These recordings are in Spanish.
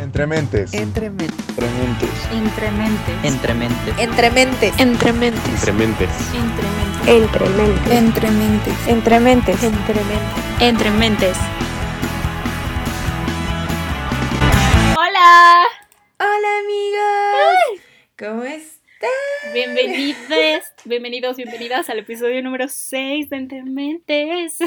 Entrementes. Entrementes. Entrementes. Entrementes. Entrementes. Entrementes. Entrementes. Entrementes. Entrementes. Entrementes. Entrementes. Entrementes. Hola. Hola amigos. ¿Cómo están? Bienvenidos, bienvenidos, bienvenidas al episodio número 6 de Entrementes.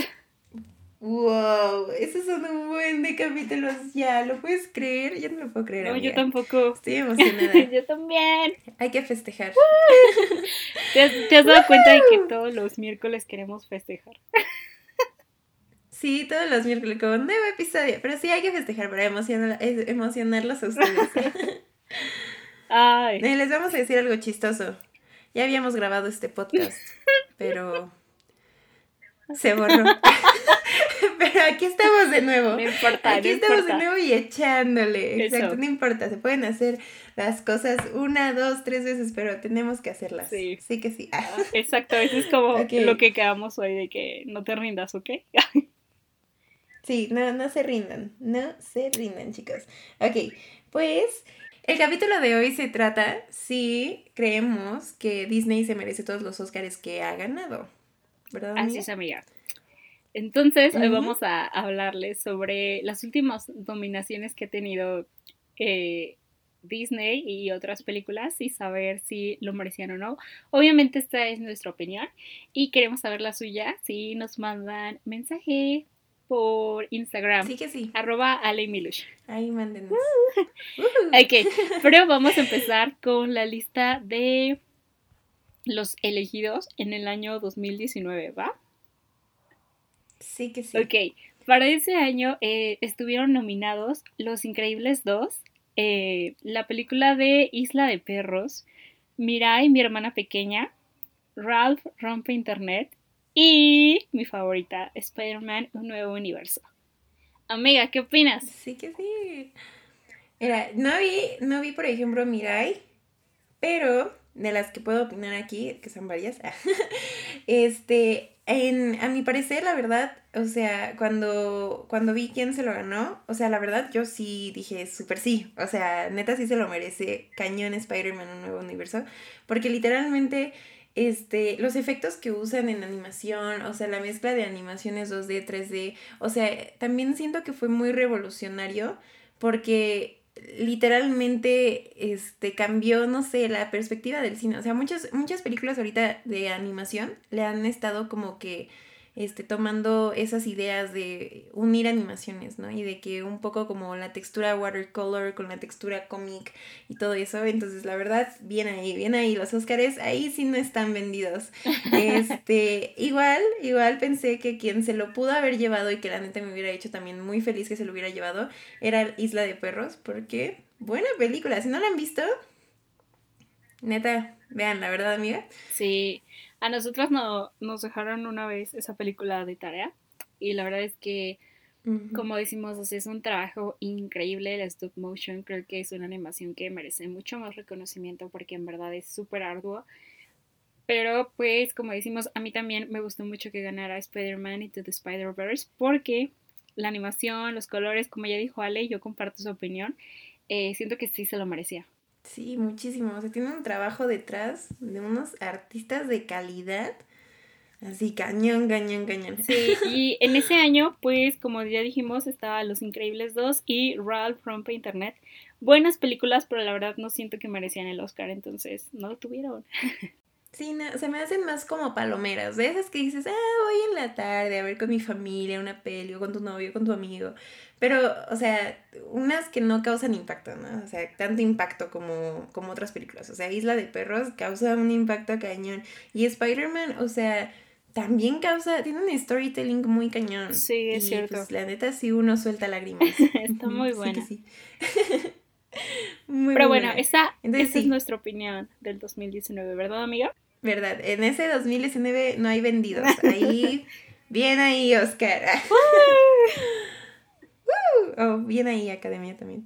Wow, esos son un buen de capítulos ya, ¿lo puedes creer? Yo no lo puedo creer. No, amiga. yo tampoco. Estoy emocionada. yo también. Hay que festejar. ¿Te has, te has dado cuenta de que todos los miércoles queremos festejar? Sí, todos los miércoles como un nuevo episodio, pero sí hay que festejar para emocionar, emocionarlos a ustedes. Ay. Eh, Les vamos a decir algo chistoso. Ya habíamos grabado este podcast, pero se borró. Aquí estamos de nuevo. No importa, Aquí no estamos importa. de nuevo y echándole. Eso. Exacto, no importa. Se pueden hacer las cosas una, dos, tres veces, pero tenemos que hacerlas. Sí. Sí que sí. Ah, Exacto, eso es como lo que quedamos hoy de que no te rindas, ¿ok? Sí, no, no se rindan. No se rindan, chicos. Ok, pues el capítulo de hoy se trata si creemos que Disney se merece todos los Oscars que ha ganado. ¿Verdad? Así amiga? es, amiga. Entonces, hoy vamos a hablarles sobre las últimas nominaciones que ha tenido eh, Disney y otras películas y saber si lo merecían o no. Obviamente esta es nuestra opinión y queremos saber la suya si nos mandan mensaje por Instagram. Sí que sí. Arroba Ale Milush. Ahí mándenos. Ok, pero vamos a empezar con la lista de los elegidos en el año 2019, ¿va? Sí que sí. Ok, para ese año eh, estuvieron nominados Los Increíbles 2, eh, la película de Isla de Perros, Mirai, mi hermana pequeña, Ralph rompe Internet y mi favorita, Spider-Man, un nuevo universo. Amiga, ¿qué opinas? Sí que sí. Mira, no vi, no vi, por ejemplo, Mirai, pero de las que puedo opinar aquí, que son varias, este, en, a mi parecer, la verdad, o sea, cuando, cuando vi quién se lo ganó, o sea, la verdad, yo sí dije súper sí, o sea, neta sí se lo merece, cañón Spider-Man, un nuevo universo, porque literalmente, este, los efectos que usan en animación, o sea, la mezcla de animaciones 2D, 3D, o sea, también siento que fue muy revolucionario porque literalmente este cambió, no sé, la perspectiva del cine. O sea, muchas muchas películas ahorita de animación le han estado como que este tomando esas ideas de unir animaciones, ¿no? Y de que un poco como la textura watercolor con la textura cómic y todo eso. Entonces, la verdad, bien ahí, bien ahí. Los Óscares ahí sí no están vendidos. Este, igual, igual pensé que quien se lo pudo haber llevado y que la neta me hubiera hecho también muy feliz que se lo hubiera llevado era Isla de Perros, porque buena película. Si no la han visto, neta, vean, la verdad, amiga. Sí, a nosotras no, nos dejaron una vez esa película de tarea y la verdad es que, como decimos, o sea, es un trabajo increíble el stop motion, creo que es una animación que merece mucho más reconocimiento porque en verdad es súper arduo. Pero pues, como decimos, a mí también me gustó mucho que ganara Spider-Man Into the Spider-Verse porque la animación, los colores, como ya dijo Ale, yo comparto su opinión, eh, siento que sí se lo merecía. Sí, muchísimo. O sea, tiene un trabajo detrás de unos artistas de calidad. Así, cañón, cañón, cañón. Sí, y en ese año, pues, como ya dijimos, estaba Los Increíbles 2 y Ralph Rompe Internet. Buenas películas, pero la verdad no siento que merecían el Oscar, entonces no lo tuvieron. Sí, no, se me hacen más como palomeras, de esas que dices, ah, voy en la tarde a ver con mi familia una peli o con tu novio, con tu amigo. Pero, o sea, unas que no causan impacto, ¿no? O sea, tanto impacto como, como otras películas. O sea, Isla de Perros causa un impacto cañón. Y Spider-Man, o sea, también causa, tiene un storytelling muy cañón. Sí, es y, cierto. Pues la neta sí uno suelta lágrimas. Está muy buena. sí. Muy Pero bueno, esa, Entonces, esa es nuestra opinión del 2019, ¿verdad, amiga? Verdad, en ese 2019 no hay vendidos. Ahí, bien ahí, Oscar. Woo. Oh, bien ahí, Academia también.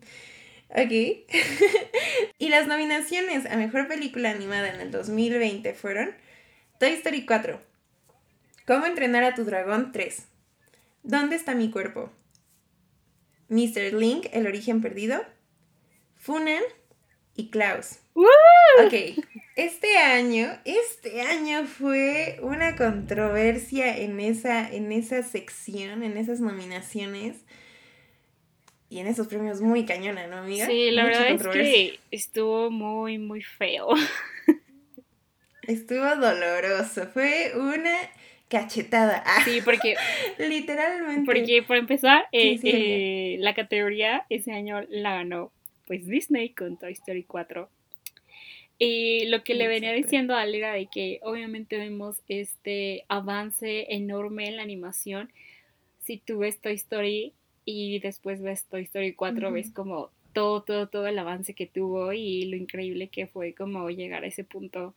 Ok. y las nominaciones a Mejor Película Animada en el 2020 fueron Toy Story 4, Cómo entrenar a tu dragón 3, ¿Dónde está mi cuerpo? Mr. Link, El origen perdido, Funan y Klaus. Ok, este año, este año fue una controversia en esa, en esa sección, en esas nominaciones y en esos premios muy cañona, ¿no, amiga? Sí, la verdad es que estuvo muy, muy feo. Estuvo doloroso, fue una cachetada. Sí, porque... Literalmente. Porque, por empezar, eh, eh, la categoría ese año la ganó pues Disney con Toy Story 4. Y lo que le venía diciendo a él era de que obviamente vemos este avance enorme en la animación. Si tú ves Toy Story y después ves Toy Story 4, ves como todo, todo, todo el avance que tuvo y lo increíble que fue como llegar a ese punto.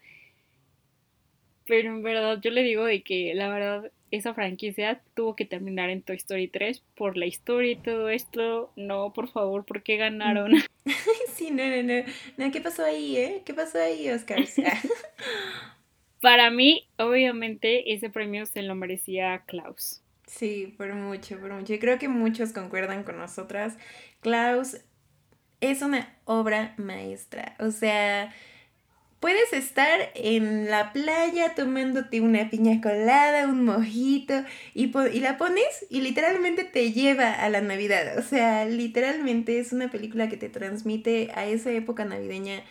Pero en verdad yo le digo de que la verdad esa franquicia tuvo que terminar en Toy Story 3 por la historia y todo esto. No, por favor, ¿por qué ganaron? sí, no, no, no. ¿Qué pasó ahí, eh? ¿Qué pasó ahí, Oscar? Para mí, obviamente, ese premio se lo merecía Klaus. Sí, por mucho, por mucho. Y creo que muchos concuerdan con nosotras. Klaus es una obra maestra. O sea, Puedes estar en la playa tomándote una piña colada, un mojito, y, y, la pones y literalmente te lleva a la Navidad. O sea, literalmente es una película que te transmite a esa época navideña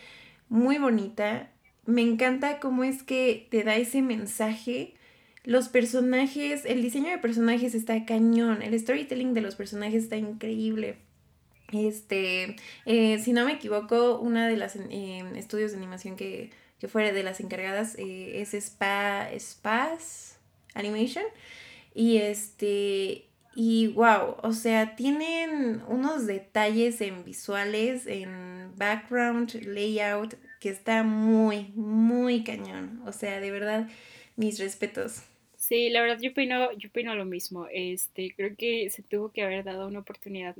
muy bonita. Me encanta cómo es que te da ese mensaje. Los personajes, el diseño de personajes está cañón, el storytelling de los personajes está increíble. Este, eh, si no me equivoco, una de las em, estudios de animación que, que fue de las encargadas eh, es Spa, Spas Animation. Y este, y wow, o sea, tienen unos detalles en visuales, en background, layout, que está muy, muy cañón. O sea, de verdad, mis respetos. Sí, la verdad yo opino, yo opino lo mismo. Este, creo que se tuvo que haber dado una oportunidad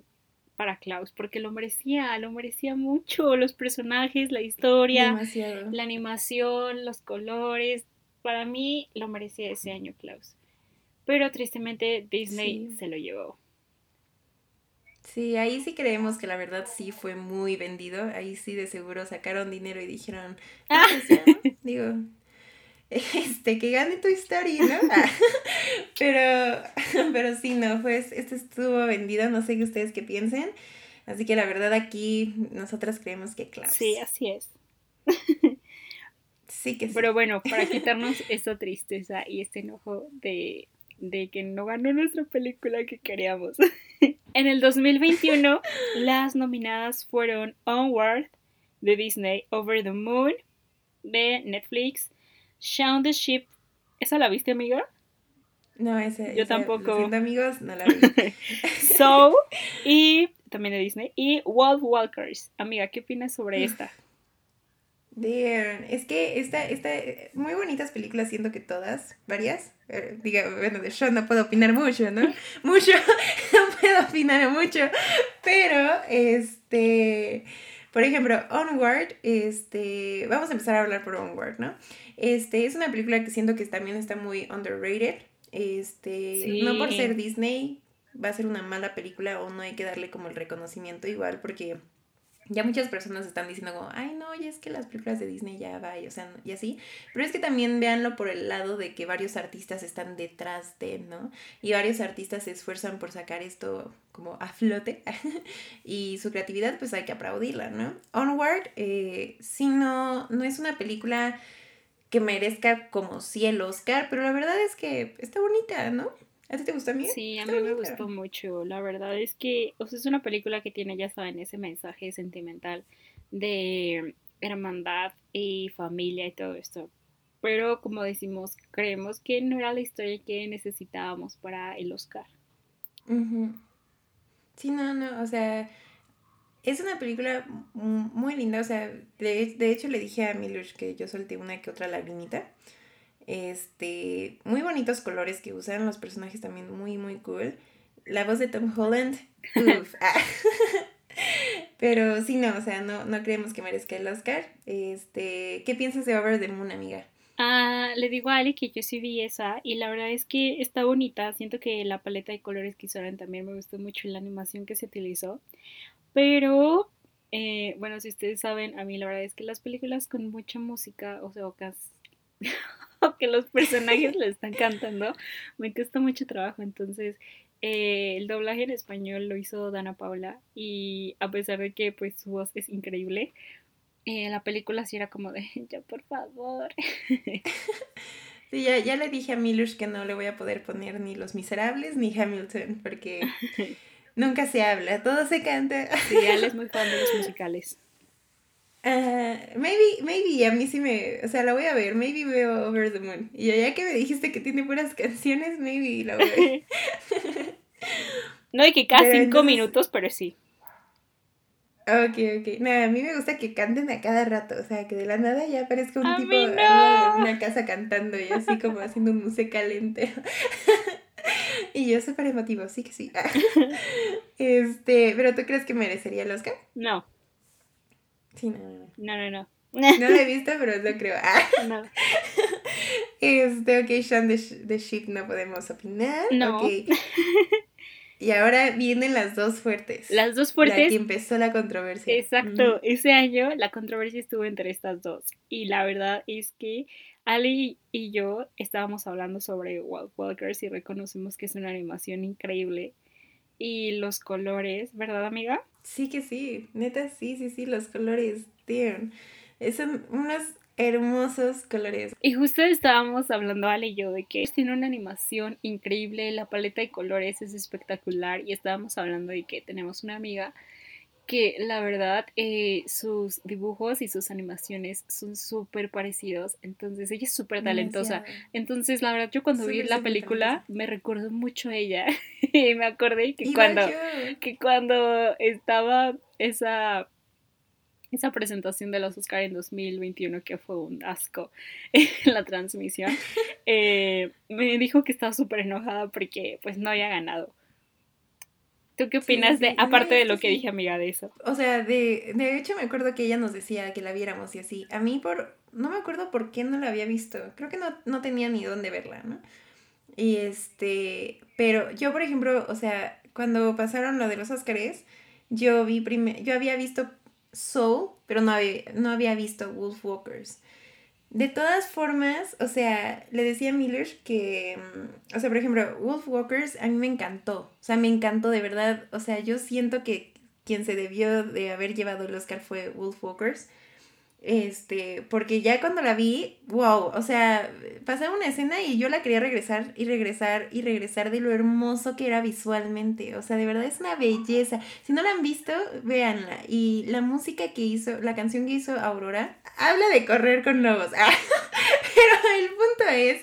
para Klaus, porque lo merecía, lo merecía mucho, los personajes, la historia, la animación, los colores, para mí lo merecía ese año Klaus. Pero tristemente Disney se lo llevó. Sí, ahí sí creemos que la verdad sí fue muy vendido. Ahí sí de seguro sacaron dinero y dijeron, ah. Pues digo, este, que gane tu historia, ¿no? Pero, pero sí, no, pues este estuvo vendido, no sé qué ustedes qué piensen. Así que la verdad aquí nosotras creemos que claro. Sí, así es. Sí que sí. Pero bueno, para quitarnos esta tristeza y este enojo de, de que no ganó nuestra película que queríamos. en el 2021, las nominadas fueron Onward de Disney, Over the Moon de Netflix, Shaun the Sheep. ¿Esa la viste, amiga? No, ese. Yo tampoco. Siendo amigos, no la vi. so, y también de Disney. Y Wolf Walkers. Amiga, ¿qué opinas sobre esta? Dear, es que esta, esta, muy bonitas películas, siento que todas, varias, eh, diga, bueno, de yo no puedo opinar mucho, ¿no? mucho, no puedo opinar mucho, pero, este, por ejemplo, Onward, este, vamos a empezar a hablar por Onward, ¿no? Este, es una película que siento que también está muy underrated. Este, no por ser Disney va a ser una mala película o no hay que darle como el reconocimiento igual porque ya muchas personas están diciendo como, ay no, ya es que las películas de Disney ya va, y, o sea, y así. Pero es que también véanlo por el lado de que varios artistas están detrás de, ¿no? Y varios artistas se esfuerzan por sacar esto como a flote. y su creatividad, pues hay que aplaudirla, ¿no? Onward, eh, si no, no es una película que merezca como si el Oscar, pero la verdad es que está bonita, ¿no? ¿A ti te gustó a mí? Sí, a mí me gustó mucho. La verdad es que, o sea, es una película que tiene, ya saben, ese mensaje sentimental de hermandad y familia y todo esto. Pero como decimos, creemos que no era la historia que necesitábamos para el Oscar. Sí, no, no, o sea, es una película muy linda, o sea, de, de hecho le dije a Milush que yo solté una que otra lagrimita. Este, muy bonitos colores que usan los personajes también muy, muy cool. La voz de Tom Holland, uff. Ah. Pero sí, no, o sea, no, no creemos que merezca el Oscar. Este, ¿qué piensas de Over the Moon, amiga? Ah, le digo a Ali que yo sí vi esa y la verdad es que está bonita. Siento que la paleta de colores que usaron también me gustó mucho la animación que se utilizó. Pero Eh, bueno, si ustedes saben, a mí la verdad es que las películas con mucha música, o sea, que los personajes le están cantando, me cuesta mucho trabajo. Entonces, eh, el doblaje en español lo hizo Dana Paula y a pesar de que pues su voz es increíble, eh, la película sí era como de, ya por favor. Sí, ya, ya le dije a Milush que no le voy a poder poner ni Los Miserables ni Hamilton, porque nunca se habla, todo se canta. Sí, él es muy fan de los musicales. Uh, maybe, maybe, a mí sí me, o sea, la voy a ver, maybe veo Over the Moon. Y ya que me dijiste que tiene buenas canciones, maybe la voy a ver. no hay que cada cinco minutos, pero sí. Ok, ok. Nada, a mí me gusta que canten a cada rato, o sea, que de la nada ya aparezca un tipo en una casa cantando y así como haciendo un musical entero. y yo súper emotivo, sí que sí. este, pero ¿tú crees que merecería el Oscar? No. Sí, no, no. No, no, no. No lo he visto, pero no creo. no. Este, ok, Sean de, de Sheep no podemos opinar. No. Okay. Y ahora vienen las dos fuertes. Las dos fuertes. La que empezó la controversia. Exacto. Ese año la controversia estuvo entre estas dos. Y la verdad es que Ali y yo estábamos hablando sobre Wild Walkers y reconocemos que es una animación increíble. Y los colores, ¿verdad, amiga? Sí que sí. Neta, sí, sí, sí. Los colores, tío. Son unos hermosos colores. Y justo estábamos hablando Ale y yo de que tiene una animación increíble, la paleta de colores es espectacular y estábamos hablando de que tenemos una amiga que la verdad eh, sus dibujos y sus animaciones son súper parecidos, entonces ella es súper talentosa. Entonces la verdad yo cuando vi la película me recordó mucho a ella y me acordé que cuando, que cuando estaba esa esa presentación de los Oscar en 2021, que fue un asco en la transmisión, eh, me dijo que estaba súper enojada porque pues no había ganado. ¿Tú qué opinas de, aparte de lo que dije, amiga, de eso? O sea, de, de hecho me acuerdo que ella nos decía que la viéramos y así. A mí por, no me acuerdo por qué no la había visto. Creo que no, no tenía ni dónde verla, ¿no? Y este, pero yo, por ejemplo, o sea, cuando pasaron lo de los Oscars, yo vi primero, yo había visto Soul, pero no había, no había visto Wolfwalkers. De todas formas, o sea, le decía a Miller que, mm, o sea, por ejemplo, Wolfwalkers a mí me encantó, o sea, me encantó de verdad, o sea, yo siento que quien se debió de haber llevado el Oscar fue Wolfwalkers. Este, porque ya cuando la vi, wow, o sea, pasaba una escena y yo la quería regresar y regresar y regresar de lo hermoso que era visualmente. O sea, de verdad es una belleza. Si no la han visto, véanla. Y la música que hizo, la canción que hizo Aurora, habla de correr con lobos. El es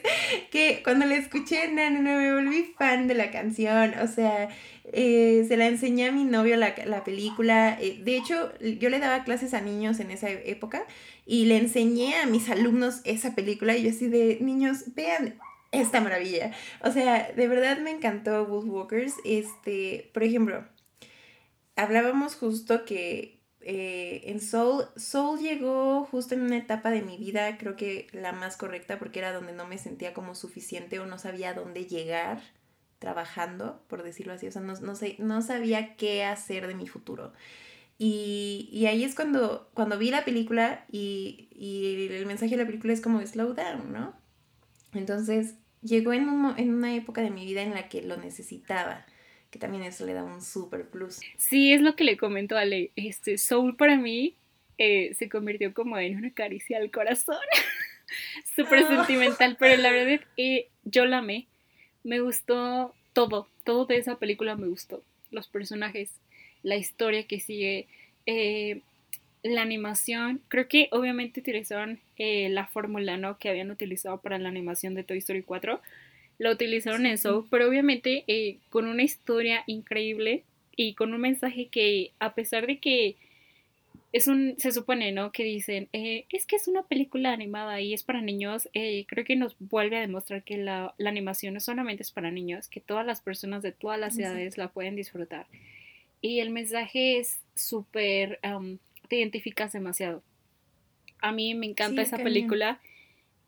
que cuando la escuché, no, no, no, me volví fan de la canción. O sea, eh, se la enseñé a mi novio la, la película. Eh, de hecho, yo le daba clases a niños en esa época y le enseñé a mis alumnos esa película y yo así de, niños, vean esta maravilla. O sea, de verdad me encantó Wolfwalkers. Este, por ejemplo, hablábamos justo que eh, en Soul, Soul llegó justo en una etapa de mi vida, creo que la más correcta porque era donde no me sentía como suficiente o no sabía dónde llegar trabajando, por decirlo así, o sea, no, sé, no sabía qué hacer de mi futuro. Y, ahí es cuando, cuando vi la película y, el mensaje de la película es como slow down, ¿no? Entonces llegó en, en una época de mi vida en la que lo necesitaba, que también eso le da un super plus. Sí, es lo que le comento a Ale. Este, Soul para mí eh, se convirtió como en una caricia al corazón. Súper ah. sentimental, pero la verdad eh, yo la amé me gustó todo, todo de esa película me gustó. Los personajes, la historia que sigue, eh, la animación. Creo que obviamente utilizaron eh, la fórmula ¿no? que habían utilizado para la animación de Toy Story 4. Lo utilizaron en eso, pero obviamente eh, con una historia increíble y con un mensaje que a pesar de que es un, se supone, ¿no? Que dicen, eh, es que es una película animada y es para niños. Eh, creo que nos vuelve a demostrar que la, animación no solamente es para niños, que todas las personas de todas las edades la pueden disfrutar. Y el mensaje es súper, te identificas demasiado. A mí me encanta esa película.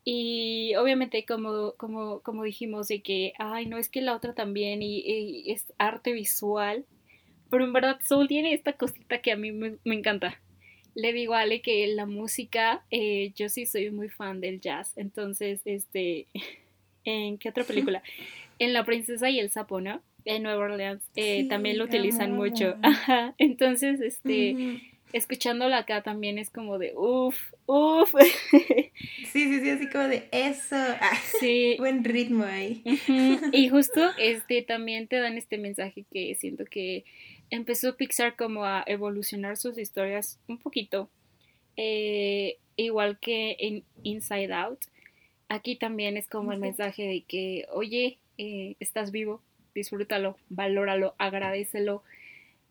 Y obviamente como, como, como dijimos de que, ay, no es que la otra también y es arte visual, Pero en verdad Soul tiene esta cosita que a mí me, encanta. Le digo a Ale que la música, eh, yo sí soy muy fan del jazz. Entonces, este, ¿en qué otra película? En La princesa y el sapo, ¿no? En Nueva Orleans eh, también lo utilizan mucho. Ajá. Entonces, este, escuchándola acá también es como de uff, uff. Sí, sí, sí, así como de eso. Ah, sí. Buen ritmo ahí. Y justo este también te dan este mensaje que siento que empezó Pixar como a evolucionar sus historias un poquito. Eh, igual que en Inside Out. Aquí también es como el mensaje de que, oye, eh, estás vivo, disfrútalo, valóralo, agradecelo.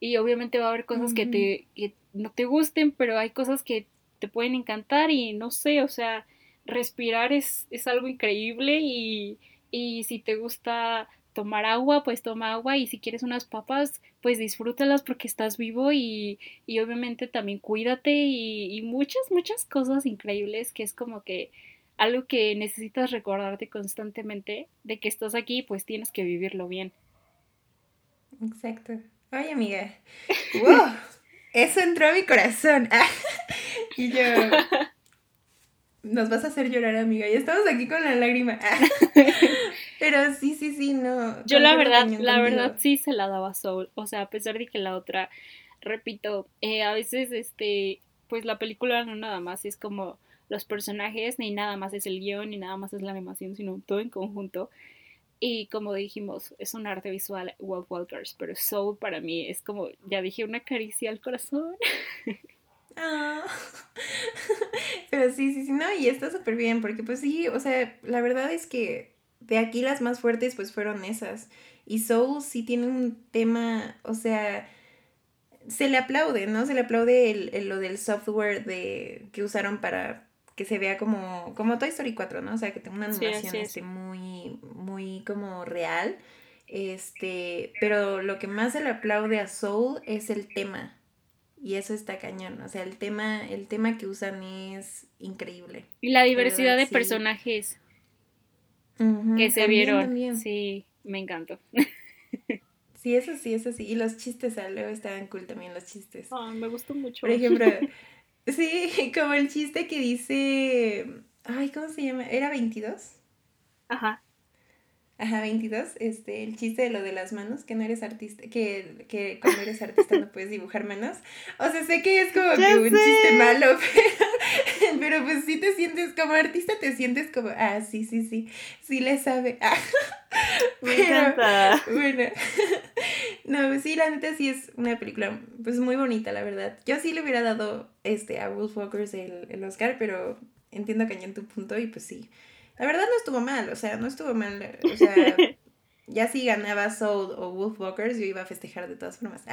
Y obviamente va a haber cosas que, te, que no te gusten, pero hay cosas que te pueden encantar y no sé, o sea, respirar es, es algo increíble y, y si te gusta tomar agua, pues toma agua y si quieres unas papas, pues disfrútalas porque estás vivo y, y obviamente también cuídate y, y, muchas, muchas cosas increíbles que es como que algo que necesitas recordarte constantemente de que estás aquí, pues tienes que vivirlo bien. Exacto. Oye, amiga. ¡Wow! Eso entró a mi corazón. y yo. Nos vas a hacer llorar, amiga. Ya estamos aquí con la lágrima. Pero sí, sí, sí, no. Yo la verdad, la verdad sí se la daba Soul. O sea, a pesar de que la otra, repito, eh, a veces, este, pues la película no nada más es como los personajes, ni nada más es el guion, ni nada más es la animación, sino todo en conjunto. Y como dijimos, es un arte visual Walt Walkers, pero Soul para mí es como, ya dije, una caricia al corazón. Ah. Pero sí, sí, sí, no, y está súper bien, porque pues sí, o sea, la verdad es que de aquí las más fuertes pues fueron esas. Y Soul sí tiene un tema, o sea, se le aplaude, ¿no? Se le aplaude el, lo del software de, que usaron para que se vea como, como Toy Story 4, ¿no? O sea, que tenga una animación este, muy, muy como real. Este, pero lo que más se le aplaude a Soul es el tema. Y eso está cañón. O sea, el tema, el tema que usan es increíble. Y la diversidad de personajes que se vieron. Sí, me encantó. Sí, eso sí, eso sí. Y los chistes, luego estaban cool también los chistes. Ah, me gustó mucho. Por ejemplo, Sí, como el chiste que dice. Ay, ¿cómo se llama? ¿Era 22? Ajá. Ajá, 22. Este, el chiste de lo de las manos, que no eres artista, que, que cuando eres artista no puedes dibujar manos. O sea, sé que es como que un chiste malo, pero, pero pues sí te sientes, como artista te sientes como, ah, sí, sí, sí, sí le sabe. Me encanta. Bueno, no, sí, la neta sí es una película, pues muy bonita, la verdad. Yo sí le hubiera dado este, a Wolfwalkers el, el Oscar, pero entiendo que en tu punto y pues sí la verdad no estuvo mal, o sea, no estuvo mal. O sea, ya si ganaba Soul o Wolfwalkers, yo iba a festejar de todas formas.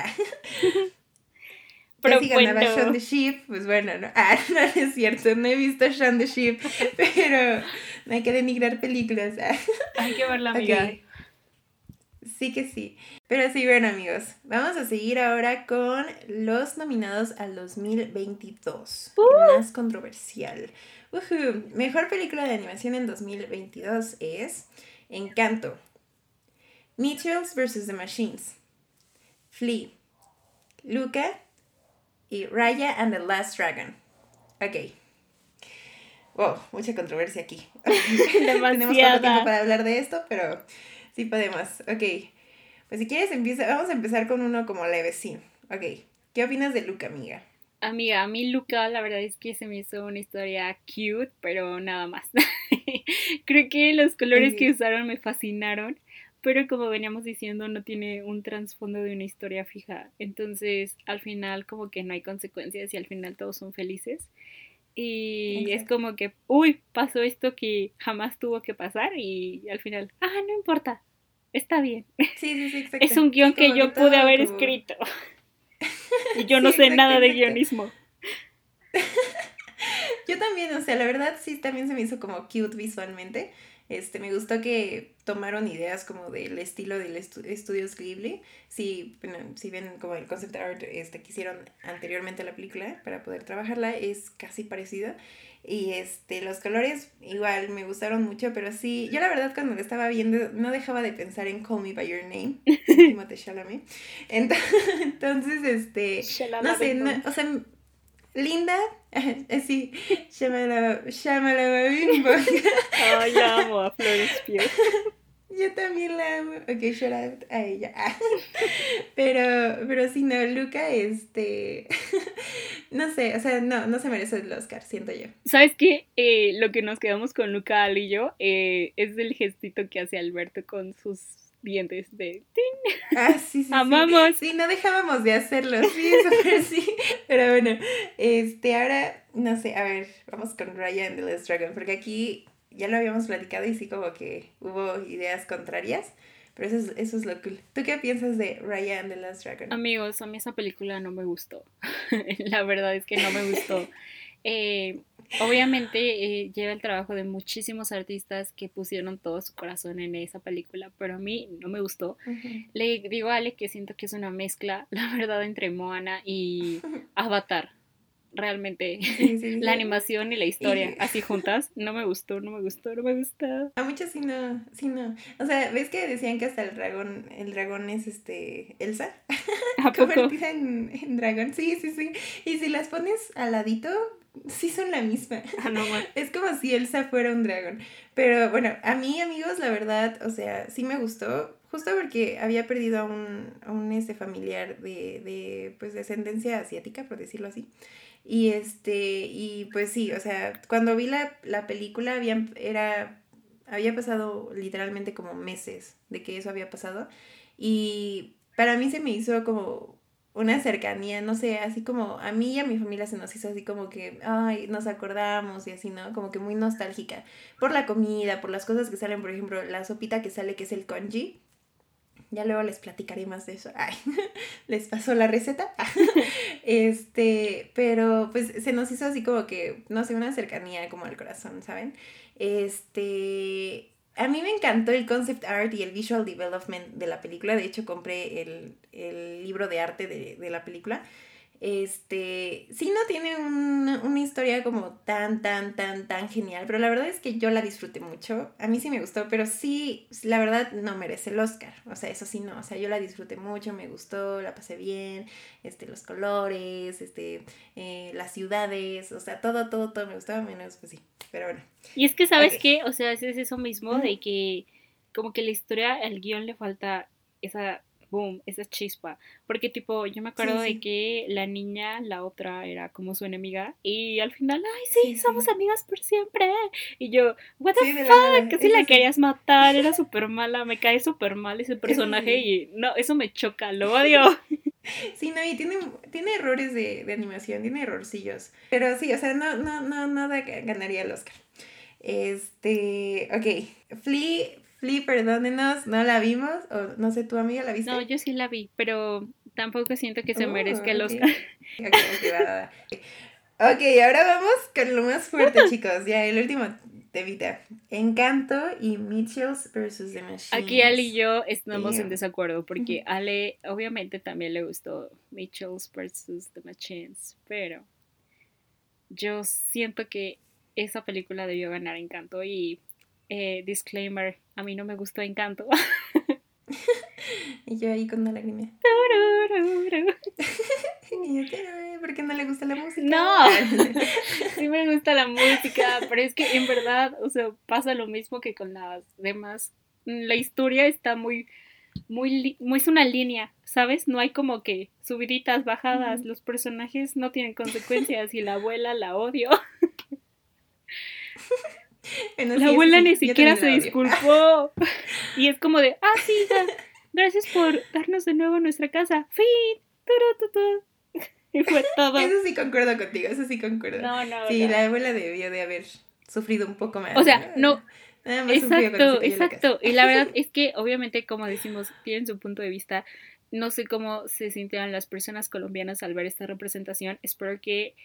Pero si ganaba Shaun the Sheep, pues bueno, no, ah, no, es cierto, no he visto Shaun the Sheep, pero no hay que denigrar películas. hay que verla, amiga. Sí que sí. Pero sí, bueno amigos, vamos a seguir ahora con los nominados al 2022. Uh. Más controversial. Mejor película de animación en 2022 es Encanto, Mitchells vs. The Machines, Flea, Luca y Raya and the Last Dragon. Ok. Wow, mucha controversia aquí. Tenemos poco tiempo para hablar de esto, pero sí podemos. Ok. Pues si quieres, empieza, vamos a empezar con uno como leve, sí. Ok. ¿Qué opinas de Luca, amiga? Amiga, a mí Luca la verdad es que se me hizo una historia cute, pero nada más. Creo que los colores que usaron me fascinaron, pero como veníamos diciendo no tiene un trasfondo de una historia fija. Entonces al final como que no hay consecuencias y al final todos son felices. Y es como que, uy, pasó esto que jamás tuvo que pasar y al final, ah, no importa, está bien. Sí, sí, sí, Es un guion que yo pude haber escrito. Y yo no sé nada de guionismo. También, o sea, la verdad sí también se me hizo como cute visualmente. Este, me gustó que tomaron ideas como del estilo del estudios Ghibli. Si, si ven como el concept art este, que hicieron anteriormente a la película para poder trabajarla, es casi parecido. Y este, los colores igual me gustaron mucho, pero sí, yo la verdad cuando lo estaba viendo no dejaba de pensar en Call Me By Your Name, Timothée Chalamet. Entonces, este, no sé, o sea, linda, así, llámala, llámala. Ay, la amo a Flores Yo también la amo. Ok, shout out a ella. Pero, pero si no, Luca, este. No sé, o sea, no, no se merece el Oscar, siento yo. ¿Sabes qué? Eh, lo que nos quedamos con Luca, Ali y yo, eh, es el gestito que hace Alberto con sus dientes de ¡ting! Ah, sí, sí. Amamos. Sí. no dejábamos de hacerlo, sí, sí. Pero bueno, este, ahora, no sé, a ver, vamos con Ryan the Last Dragon, porque aquí ya lo habíamos platicado y sí como que hubo ideas contrarias. Pero eso es, eso es lo cool. ¿Tú qué piensas de Ryan the Last Dragon? Amigos, a mí esa película no me gustó. La verdad es que no me gustó. Eh, obviamente eh, lleva el trabajo de muchísimos artistas que pusieron todo su corazón en esa película, pero a mí no me gustó. Le digo a Ale que siento que es una mezcla, la verdad, entre Moana y Avatar realmente la animación y la historia así juntas. No me gustó, no me gustó, no me gustó. A muchos sí no, sí no. O sea, ¿ves que decían que hasta el dragón, el dragón es este Elsa? ¿A Convertida en, en, dragón. Sí, sí, sí. Y si las pones al ladito, sí son la misma. Ah, no, es como si Elsa fuera un dragón. Pero bueno, a mí, amigos, la verdad, o sea, sí me gustó. Justo porque había perdido a un, a un este familiar de, de pues descendencia asiática, por decirlo así. Y este, y pues sí, o sea, cuando vi la, la película había, era, había pasado literalmente como meses de que eso había pasado. Y para mí se me hizo como una cercanía, no sé, así como a mí y a mi familia se nos hizo así como que, ay, nos acordamos y así, ¿no? Como que muy nostálgica por la comida, por las cosas que salen, por ejemplo, la sopita que sale que es el congee ya luego les platicaré más de eso. Ay, les pasó la receta. este, pero pues se nos hizo así como que, no sé, una cercanía como al corazón, ¿saben? Este, a mí me encantó el concept art y el visual development de la película. De hecho, compré el, libro de arte de, de la película. Este, sí no tiene una historia como tan, tan, tan, tan genial, pero la verdad es que yo la disfruté mucho. A mí sí me gustó, pero sí, la verdad no merece el Oscar. O sea, eso sí no. O sea, yo la disfruté mucho, me gustó, la pasé bien, este, los colores, este, eh, las ciudades, o sea, todo, todo, todo me gustaba, menos, pues sí. Pero bueno. Y es que, ¿sabes qué? O sea, es eso mismo de que como que la historia, al guion le falta esa boom, esa chispa. Porque tipo, yo me acuerdo de que la niña, la otra, era como su enemiga. Y al final, ay, sí, somos amigas por siempre. Y yo, what the fuck, casi la querías matar, era súper mala, me cae súper mal ese personaje. Y no, eso me choca, lo odio. Sí, no, y tiene, tiene errores de, de animación, tiene errorcillos. Pero sí, o sea, no, no, no, nada ganaría el Oscar. Este, ok, Flea, Lee, perdónenos, no la vimos, o no sé, tu amiga la viste. No, yo sí la vi, pero tampoco siento que se merezca el oh, Oscar. ok, ahora vamos con lo más fuerte, chicos. Ya, el último temita. Encanto y Mitchells versus The Machines. Aquí Ale y yo estamos en desacuerdo, porque Ale obviamente también le gustó Mitchells versus The Machines, pero yo siento que esa película debió ganar Encanto y eh, disclaimer, a mí no me gustó Encanto. y yo ahí con una lágrima. ¿Por qué no le gusta la música? No, sí me gusta la música, pero es que en verdad, o sea, pasa lo mismo que con las demás. La historia está muy, muy, muy es una línea, ¿sabes? No hay como que subiditas, bajadas. Los personajes no tienen consecuencias y la abuela la odio. la abuela ni siquiera se disculpó. y es como de, ah, sí, gracias por darnos de nuevo nuestra casa. Fin. Y fue todo. Eso sí concuerdo contigo, eso sí concuerdo. No, no. Sí, la abuela debió de haber sufrido un poco más. O sea, no. exacto, exacto. Y la verdad es que, obviamente, como decimos, tienen su punto de vista. No sé cómo se sintieron las personas colombianas al ver esta representación. Espero que,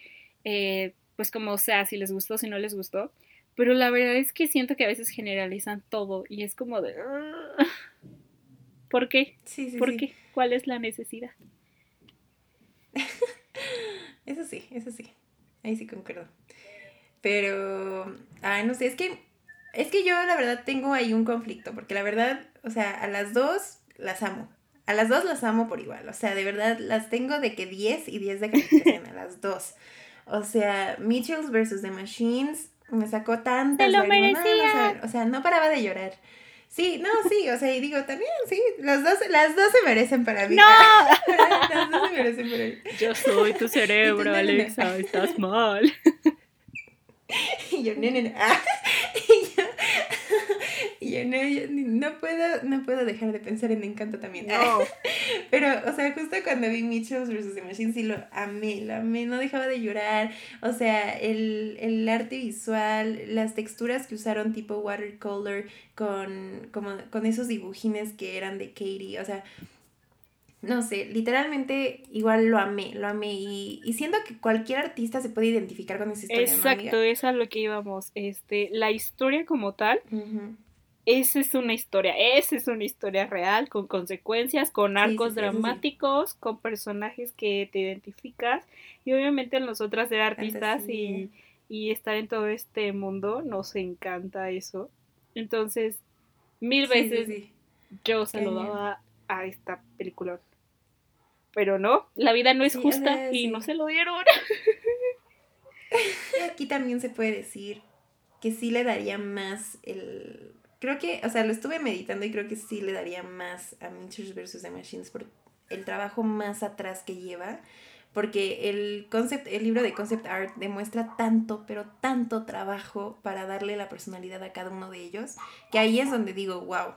eh, pues como sea, si les gustó, si no les gustó, Pero la verdad es que siento que a veces generalizan todo y es como de... ¿Por qué? Sí, sí, ¿Por qué? ¿Cuál es la necesidad? eso sí, eso sí. Ahí sí concuerdo. Pero, ay, no sé, es que, es que yo la verdad tengo ahí un conflicto, porque la verdad, o sea, a las dos las amo. A las dos las amo por igual, o sea, de verdad las tengo de que 10 y 10 de calificación, a las dos. O sea, Mitchells versus The Machines me sacó tantas Te lo merecía. o sea, no paraba de llorar. Sí, no, sí, o sea, y digo también, sí, los dos, las dos se merecen para mí. ¡No! las dos se merecen para mí. Yo soy tu cerebro, Alexa, estás mal. y yo, nene, ah, y yo, y yo, no, no, puedo, no puedo dejar de pensar en Encanto también. No. Pero, o sea, justo cuando vi Mitchell vs. The Machine, sí lo amé, lo amé, no dejaba de llorar. O sea, el, el arte visual, las texturas que usaron tipo watercolor con, como, con esos dibujines que eran de Katie, o sea, no sé, literalmente igual lo amé, lo amé y, y siento que cualquier artista se puede identificar con esa historia. Exacto, es a lo que íbamos. Este, la historia como tal, esa es una historia, esa es una historia real, con consecuencias, con arcos dramáticos, con personajes que te identificas y obviamente nosotras ser artistas y, y estar en todo este mundo nos encanta eso. Entonces, mil veces yo saludaba a esta película. Pero no, la vida no es justa y no se lo dieron. Aquí también se puede decir que sí le daría más el... Creo que, o sea, lo estuve meditando y creo que sí le daría más a Mitchell vs. The Machines por el trabajo más atrás que lleva. Porque el, concept, el libro de concept art demuestra tanto, pero tanto trabajo para darle la personalidad a cada uno de ellos, que ahí es donde digo, wow,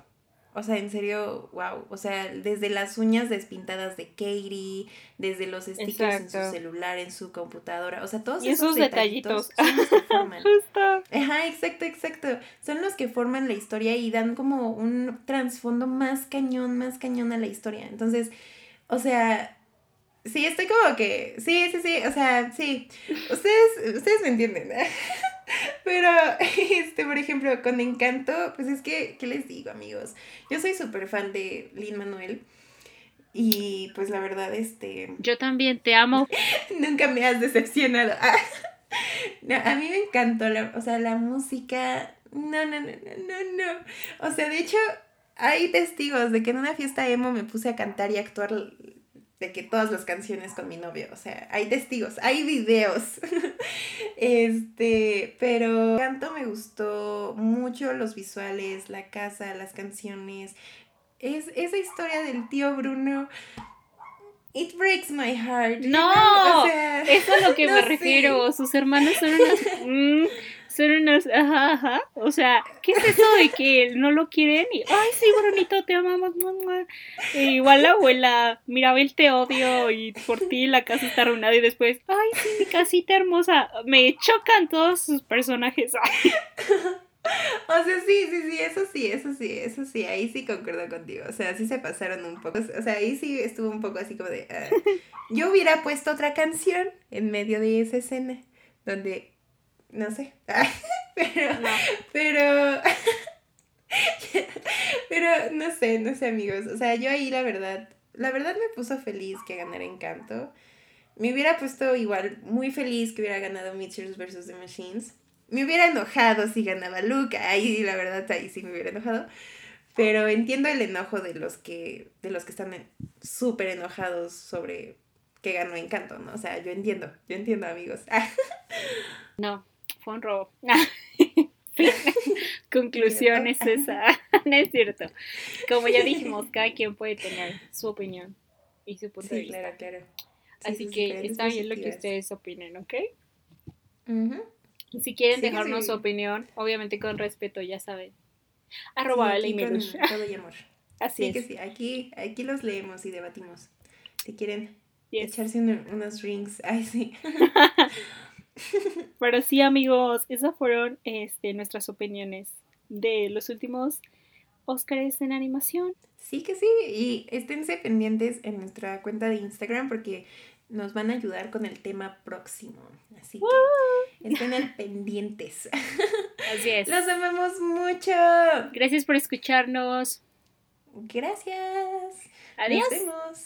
o sea, en serio, wow. O sea, desde las uñas despintadas de Katie, desde los stickers en su celular, en su computadora. O sea, todos esos, detallitos, son los que forman. Ajá, exacto, exacto. Son los que forman la historia y dan como un trasfondo más cañón, más cañón a la historia. Entonces, o sea, sí, estoy como que. Sí, sí, sí. O sea, sí. Ustedes, ustedes me entienden. Pero, este, por ejemplo, con Encanto, pues es que, ¿qué les digo, amigos? Yo soy súper fan de Lin Manuel. Y pues la verdad, este. Yo también te amo. Nunca me has decepcionado. a mí me encantó la, o sea, la música. No, no, no, no, no. O sea, de hecho, hay testigos de que en una fiesta emo me puse a cantar y actuar de que todas las canciones con mi novio, o sea, hay testigos, hay videos. este, pero canto me gustó mucho los visuales, la casa, las canciones. Es esa historia del tío Bruno. It breaks my heart. No, eso es a lo que me refiero. Sus hermanos son unas. Mm, son unas, ajá, ajá. O sea, ¿qué es eso de que no lo quieren? Y, ay, sí, Brunito, te amamos, mamá. E igual la abuela, Mirabel, te odio y por ti la casa está arruinada y después, ay, sí, mi casita hermosa. Me chocan todos sus personajes. O sea, sí, sí, sí, eso sí, eso sí, eso sí, ahí sí concuerdo contigo. O sea, sí se pasaron un poco. O sea, ahí sí estuvo un poco así como de. Ah, yo hubiera puesto otra canción en medio de esa escena donde no sé. pero, pero, pero no sé, no sé amigos. O sea, yo ahí la verdad, la verdad me puso feliz que ganara Encanto. Me hubiera puesto igual muy feliz que hubiera ganado Mitchell vs. The Machines. Me hubiera enojado si ganaba Luke. Ahí la verdad, ahí sí me hubiera enojado. Pero entiendo el enojo de los que, de los que están súper enojados sobre que ganó Encanto, ¿no? O sea, yo entiendo, yo entiendo amigos. no, fue un robo. Conclusión es esa. no es cierto. Como ya dijimos, cada quien puede tener su opinión y su punto de vista. Claro, claro. Así que está bien lo que ustedes opinen, ¿ok? Si quieren dejarnos su opinión, obviamente con respeto, ya saben. Arroba sí, todo y amor. Así es. que sí, aquí, aquí los leemos y debatimos. Si quieren echarse unos rings, ay sí. Pero sí, amigos, esas fueron este, nuestras opiniones de los últimos Óscares en animación. Sí que sí, y esténse pendientes en nuestra cuenta de Instagram porque nos van a ayudar con el tema próximo. Así que estén al pendientes. Así es. Los amamos mucho. Gracias por escucharnos. Gracias. Adiós. Nos vemos.